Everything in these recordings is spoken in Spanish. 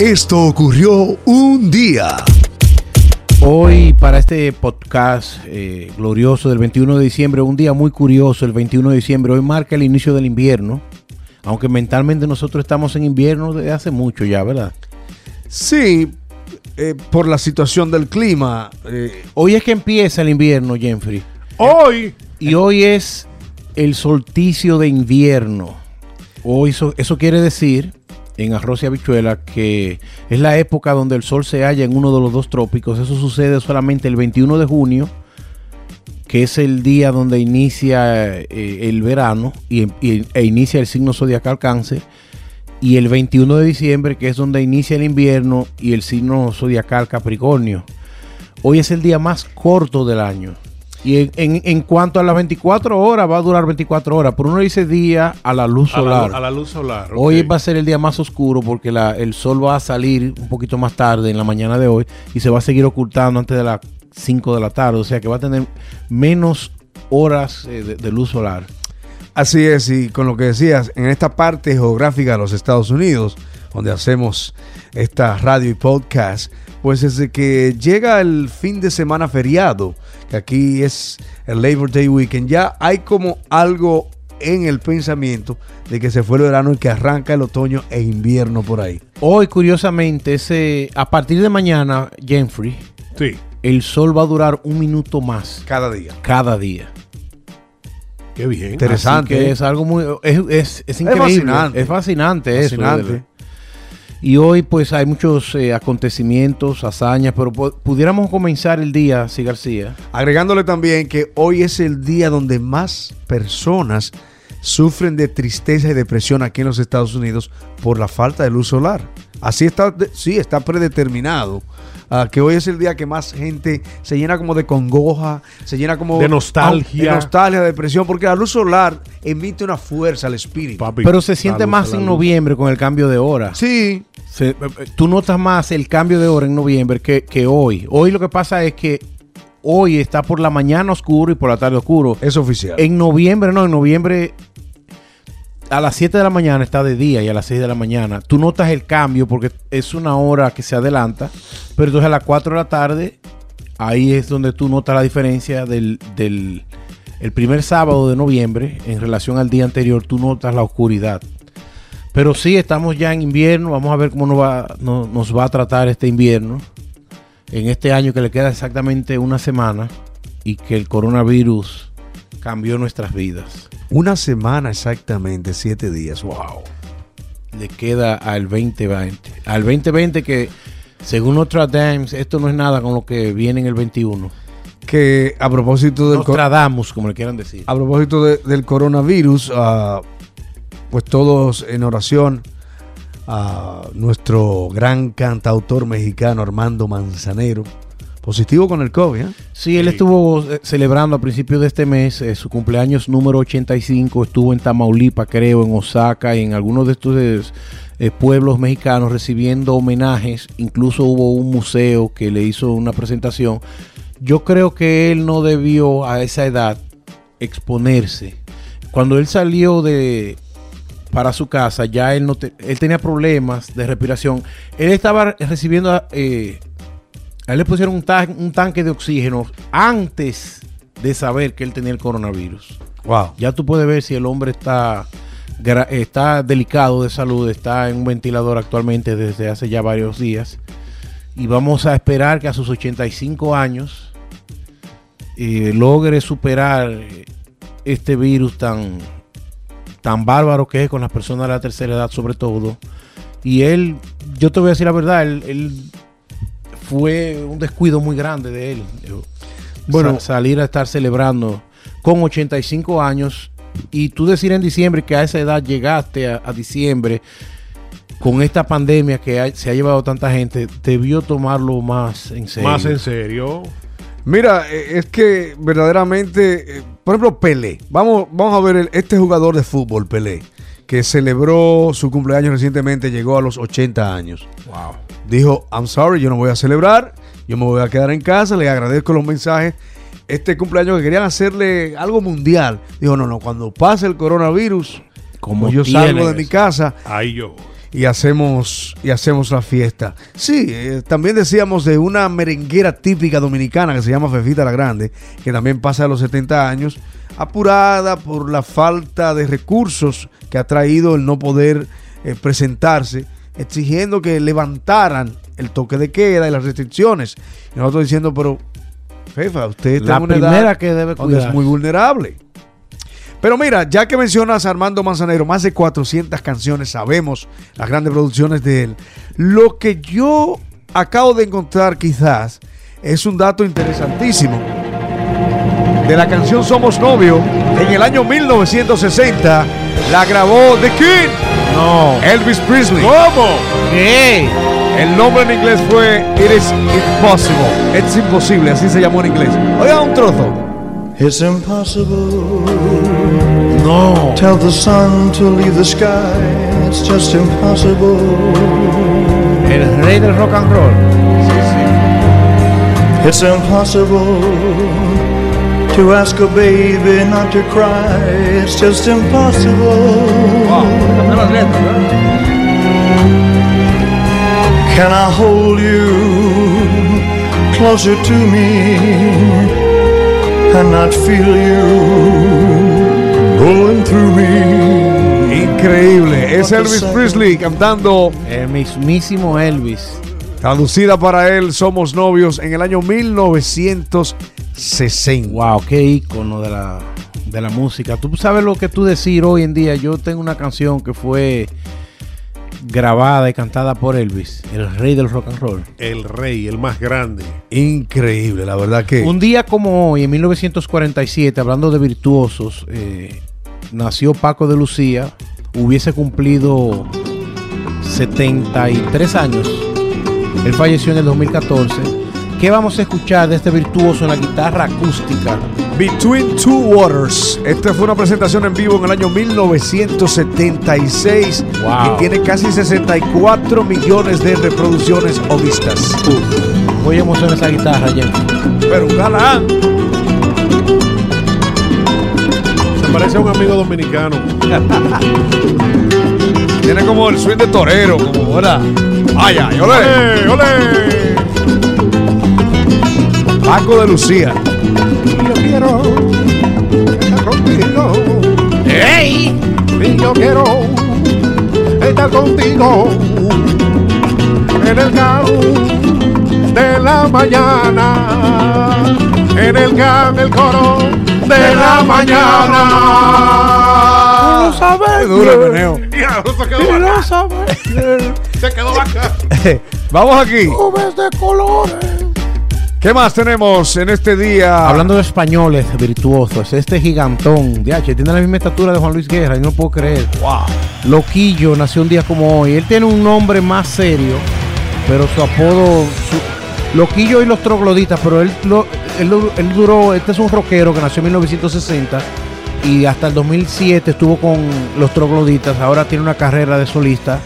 Esto ocurrió un día. Hoy para este podcast eh, glorioso del 21 de diciembre, un día muy curioso, el 21 de diciembre, hoy marca el inicio del invierno, aunque mentalmente nosotros estamos en invierno desde hace mucho ya, ¿verdad? Sí, eh, por la situación del clima. eh, Hoy es que empieza el invierno, Jeffrey, hoy, y hoy es el solsticio de invierno. Hoy eso, eso quiere decir, en arroz y habichuela, que es la época donde el sol se halla en uno de los dos trópicos. Eso sucede solamente el 21 de junio, que es el día donde inicia eh, el verano y, e inicia el signo zodiacal cáncer. Y el 21 de diciembre, que es donde inicia el invierno y el signo zodiacal Capricornio. Hoy es el día más corto del año. Y en, en- en cuanto a las 24 horas, va a durar 24 horas. Pero uno dice día a la luz A la, solar. a la luz solar. Hoy va a ser el día más oscuro porque la- el sol va a salir un poquito más tarde en la mañana de hoy y se va a seguir ocultando antes de las 5 de la tarde. O sea que va a tener menos horas eh, de, de luz solar. así es, y con lo que decías, en esta parte geográfica de los Estados Unidos, donde hacemos esta radio y podcast, pues desde que llega el fin de semana feriado, que aquí es el Labor Day Weekend, ya hay como algo en el pensamiento de que se fue el verano y que arranca el otoño e invierno por ahí. Hoy, curiosamente, ese, a partir de mañana, Jeffrey, Sí. el sol va a durar un minuto más Cada día. cada día. Qué bien. Interesante. Así que es algo muy. Es, es, es increíble. fascinante. Es fascinante, eso. Fascinante. Y hoy, pues, hay muchos eh, acontecimientos, hazañas, pero pu- pudiéramos comenzar el día, sí, García. Agregándole también que hoy es el día donde más personas sufren de tristeza y depresión aquí en los Estados Unidos por la falta de luz solar. Así está, sí, está predeterminado. ah, que hoy es el día que más gente se llena como de congoja, se llena como De nostalgia. de nostalgia, de depresión, porque la luz solar emite una fuerza al espíritu. Papi, Pero se siente luz, más en luz. noviembre con el cambio de hora. Sí, Se- eh, eh, tú notas más el cambio de hora en noviembre que, que hoy. Hoy lo que pasa es que hoy está por la mañana oscuro y por la tarde oscuro. es oficial. En noviembre, no, en noviembre a las 7 de la mañana está de día y a las 6 de la mañana. Tú notas el cambio porque es una hora que se adelanta, pero entonces a las 4 de la tarde, ahí es donde tú notas la diferencia del, del el primer sábado de noviembre en relación al día anterior, tú notas la oscuridad. Pero sí, estamos ya en invierno, vamos a ver cómo nos va, no- nos va a tratar este invierno. En este año que le queda exactamente una semana y que el coronavirus cambió nuestras vidas. Una semana exactamente, siete días. Wow. Le queda al 2020. Al 2020 que, según Nostradamus, esto no es nada con lo que viene en el 21. Que a propósito del, Nostradamus, como le quieran decir. A propósito de- del coronavirus, ah, pues todos en oración a nuestro gran cantautor mexicano Armando Manzanero, positivo con el COVID. ¿eh? Sí, él Sí. estuvo eh, celebrando a principios de este mes eh, su cumpleaños número 85. Estuvo en Tamaulipas, creo, en Osaka y en algunos de estos eh, pueblos mexicanos recibiendo homenajes. Incluso hubo un museo que le hizo una presentación. Yo creo que él no debió a esa edad exponerse. Cuando él salió de para su casa, ya él no te- él tenía problemas de respiración. Él estaba recibiendo eh, a él le pusieron un, tan- un tanque de oxígeno antes de saber que él tenía el coronavirus. Wow. Ya tú puedes ver si el hombre está, está delicado de salud, está en un ventilador actualmente desde hace ya varios días. Y vamos a esperar que a sus 85 años eh, logre superar este virus tan, tan bárbaro que es con las personas de la tercera edad sobre todo. Y él, yo te voy a decir la verdad, él, él fue un descuido muy grande de él. Bueno. Sa- salir a estar celebrando con 85 años y tú decir en diciembre que a esa edad llegaste a, a diciembre con esta pandemia que se ha llevado tanta gente, debió tomarlo más en serio. Más en serio. Mira, eh, es que verdaderamente, eh, por ejemplo, Pelé. Vamos, vamos a ver el- este jugador de fútbol, Pelé, que celebró su cumpleaños recientemente, llegó a los 80 años. Wow. Dijo, I'm sorry, yo no voy a celebrar, yo me voy a quedar en casa, le agradezco los mensajes. Este cumpleaños que querían hacerle algo mundial. Dijo, no, no, cuando pase el coronavirus, Como pues yo salgo de mi casa. Ahí yo. y hacemos y hacemos la fiesta. Sí, eh, también decíamos de una merenguera típica dominicana que se llama Fefita la Grande, que también pasa a los 70 años, apurada por la falta de recursos que ha traído el no poder eh, presentarse, exigiendo que levantaran el toque de queda y las restricciones. Y nosotros diciendo, pero Fefa, usted está La en una edad primera que debe es muy vulnerable. Pero mira, ya que mencionas a Armando Manzanero, más de 400 canciones, sabemos las grandes producciones de él. Lo que yo acabo de encontrar quizás es un dato interesantísimo. De la canción Somos Novio, en el año 1960 la grabó The King, No. Elvis Presley. ¿Cómo? ¿Qué? El nombre en inglés fue It is Impossible. Es imposible, así se llamó en inglés. Oiga un trozo. It's impossible. No. Tell the sun to leave the sky. It's just impossible. El rey del rock and roll. It's impossible to ask a baby not to cry. It's just impossible. Can I hold you closer to me and not feel you going through me? Increíble. Es Elvis Presley cantando, El mismísimo Elvis. traducida para él, Somos Novios, en el año 1960. Wow, qué ícono de la, de la música. Tú sabes lo que tú decir hoy en día. Yo tengo una canción que fue grabada y cantada por Elvis, el rey del rock and roll. El rey, el más grande. Increíble, la verdad que. Un día como hoy, en 1947, hablando de virtuosos, eh, nació Paco de Lucía, hubiese cumplido 73 años. Él falleció en el 2014. ¿Qué vamos a escuchar de este virtuoso en la guitarra acústica? Between Two Waters. Esta fue una presentación en vivo en el año 1976 Wow. y tiene casi 64 millones de reproducciones o vistas. Voy a emocionar esa guitarra, Jen. Pero un galán. Se parece a un amigo dominicano. Tiene como el swing de torero, como ¿verdad? Ay, ay. ¡Olé, olé! Paco de Lucía. Yo quiero estar contigo. ¡Ey! Y yo quiero estar contigo en el calor de la mañana, en el can, el coro de la mañana. Qué duro el meneo. Quedó bacán. Se quedó bacán. Vamos aquí. Nubes de colores. ¿Qué más tenemos en este día? Hablando de españoles virtuosos, este gigantón, DH, tiene la misma estatura de Juan Luis Guerra, y no puedo creer. Wow. Loquillo nació un día como hoy. Él tiene un nombre más serio, pero su apodo, su- Loquillo y los trogloditas, pero él, lo- él, él duró, este es un rockero que nació en 1960 y hasta el 2007 estuvo con los trogloditas, ahora tiene una carrera de solista.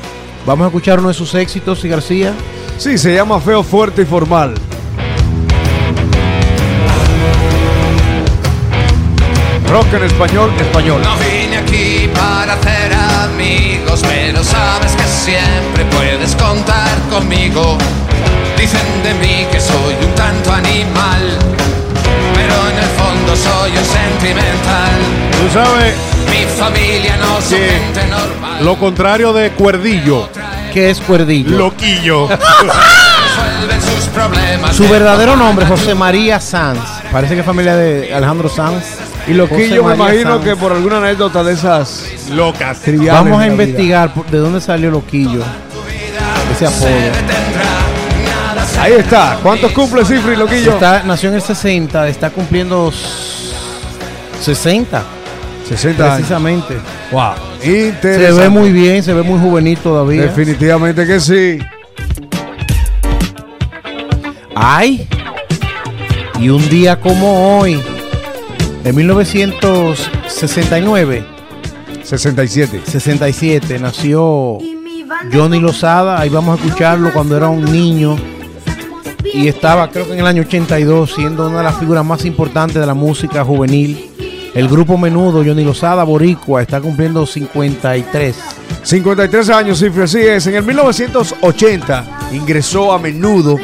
Vamos a escuchar uno de sus éxitos, y García. Sí, se llama Feo, Fuerte y Formal. Rock en español, español. No vine aquí para hacer amigos, pero sabes que siempre puedes contar conmigo. Dicen de mí que soy un tanto animal, pero en el fondo soy un sentimental. Tú sabes Mi familia no Sí. gente normal. lo contrario de cuerdillo. ¿Qué es Cuerdillo? Loquillo. Resuelven sus problemas. Su de verdadero nombre. José María Sanz. Parece que es familia de Alejandro Sanz. Y Loquillo me imagino Sanz. que por alguna anécdota de esas Locas. triviales Vamos a investigar por- de dónde salió Loquillo. Ese Se apodo. se Ahí está. ¿Cuántos cumple Cifri, Loquillo? Está, nació en el 60, está cumpliendo s- 60, 60 años. precisamente. Wow. Se Interesante. ve muy bien, se ve muy juvenil todavía. Definitivamente que sí. Ay, y un día como hoy, de 1969, 67. 67, nació Johnny Lozada. Ahí vamos a escucharlo cuando era un niño. Y estaba, creo que en el año 82, siendo una de las figuras más importantes de la música juvenil. El grupo menudo, Johnny Lozada Boricua, está cumpliendo 53. 53 años, cifra, así es. En el 1980 ingresó a menudo,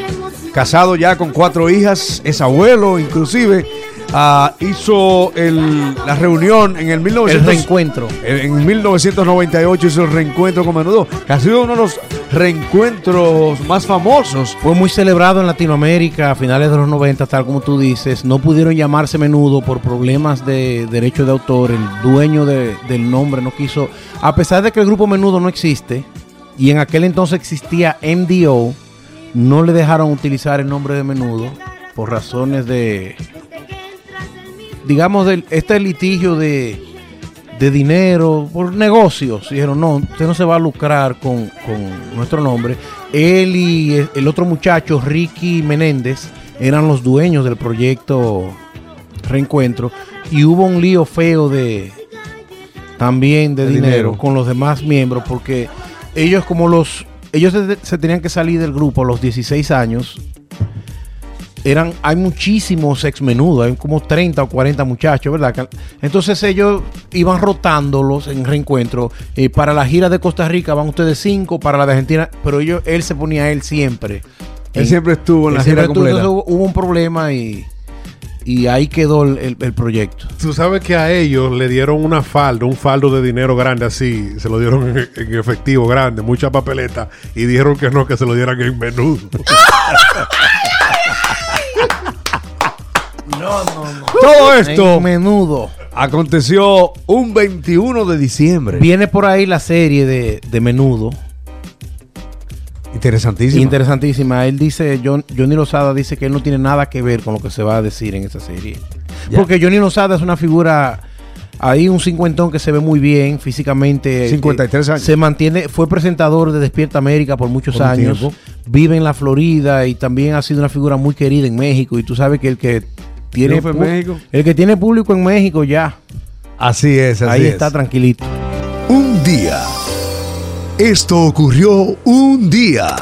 casado ya con cuatro hijas, es abuelo inclusive. Ah, hizo el- la reunión en el El 1900 reencuentro. en 1998 hizo el reencuentro con menudo, que ha sido uno de los reencuentros más famosos. Fue muy celebrado en Latinoamérica a finales de los 90, tal como tú dices. No pudieron llamarse menudo por problemas de derecho de autor. El dueño de- del nombre no quiso. A pesar de que el grupo menudo no existe, y en aquel entonces existía MDO, no le dejaron utilizar el nombre de menudo por razones de. Digamos, de este litigio de, de dinero, por negocios. Dijeron, no, usted no se va a lucrar con, con nuestro nombre. Él y el- el otro muchacho, Ricky Menéndez, eran los dueños del proyecto Reencuentro. Y hubo un lío feo de también de De dinero, dinero. con los demás miembros, porque ellos como los... Ellos se, se tenían que salir del grupo a los 16 años eran, hay muchísimos ex menudo, hay como 30 o 40 muchachos, ¿verdad? Entonces ellos iban rotándolos en reencuentro. Eh, para la gira de Costa Rica van ustedes cinco, para la de Argentina, pero ellos, él se ponía a él siempre. Él En- siempre estuvo en la gira completa. entonces hubo, hubo un problema y, y ahí quedó el, el- el proyecto. Tú sabes que a ellos le dieron una falda, un faldo de dinero grande así, se lo dieron en, en efectivo grande, mucha papeleta, y dijeron que no, que se lo dieran en menudo. Todo esto En menudo. aconteció un 21 de diciembre. Viene por ahí la serie de, de menudo. Interesantísimo. Interesantísima. Él dice, John, Johnny Lozada dice que él no tiene nada que ver con lo que se va a decir en esa serie. Ya. Porque Johnny Lozada es una figura, ahí un cincuentón que se ve muy bien físicamente. 53 Eh, años. Se mantiene, fue presentador de Despierta América por muchos Por años. Vive en la Florida y también ha sido una figura muy querida en México. Y tú sabes que el que tiene, Triunfa en pu- México. el que tiene público en México ya, Así es, así ahí es. está tranquilito. Un día. Esto ocurrió un día.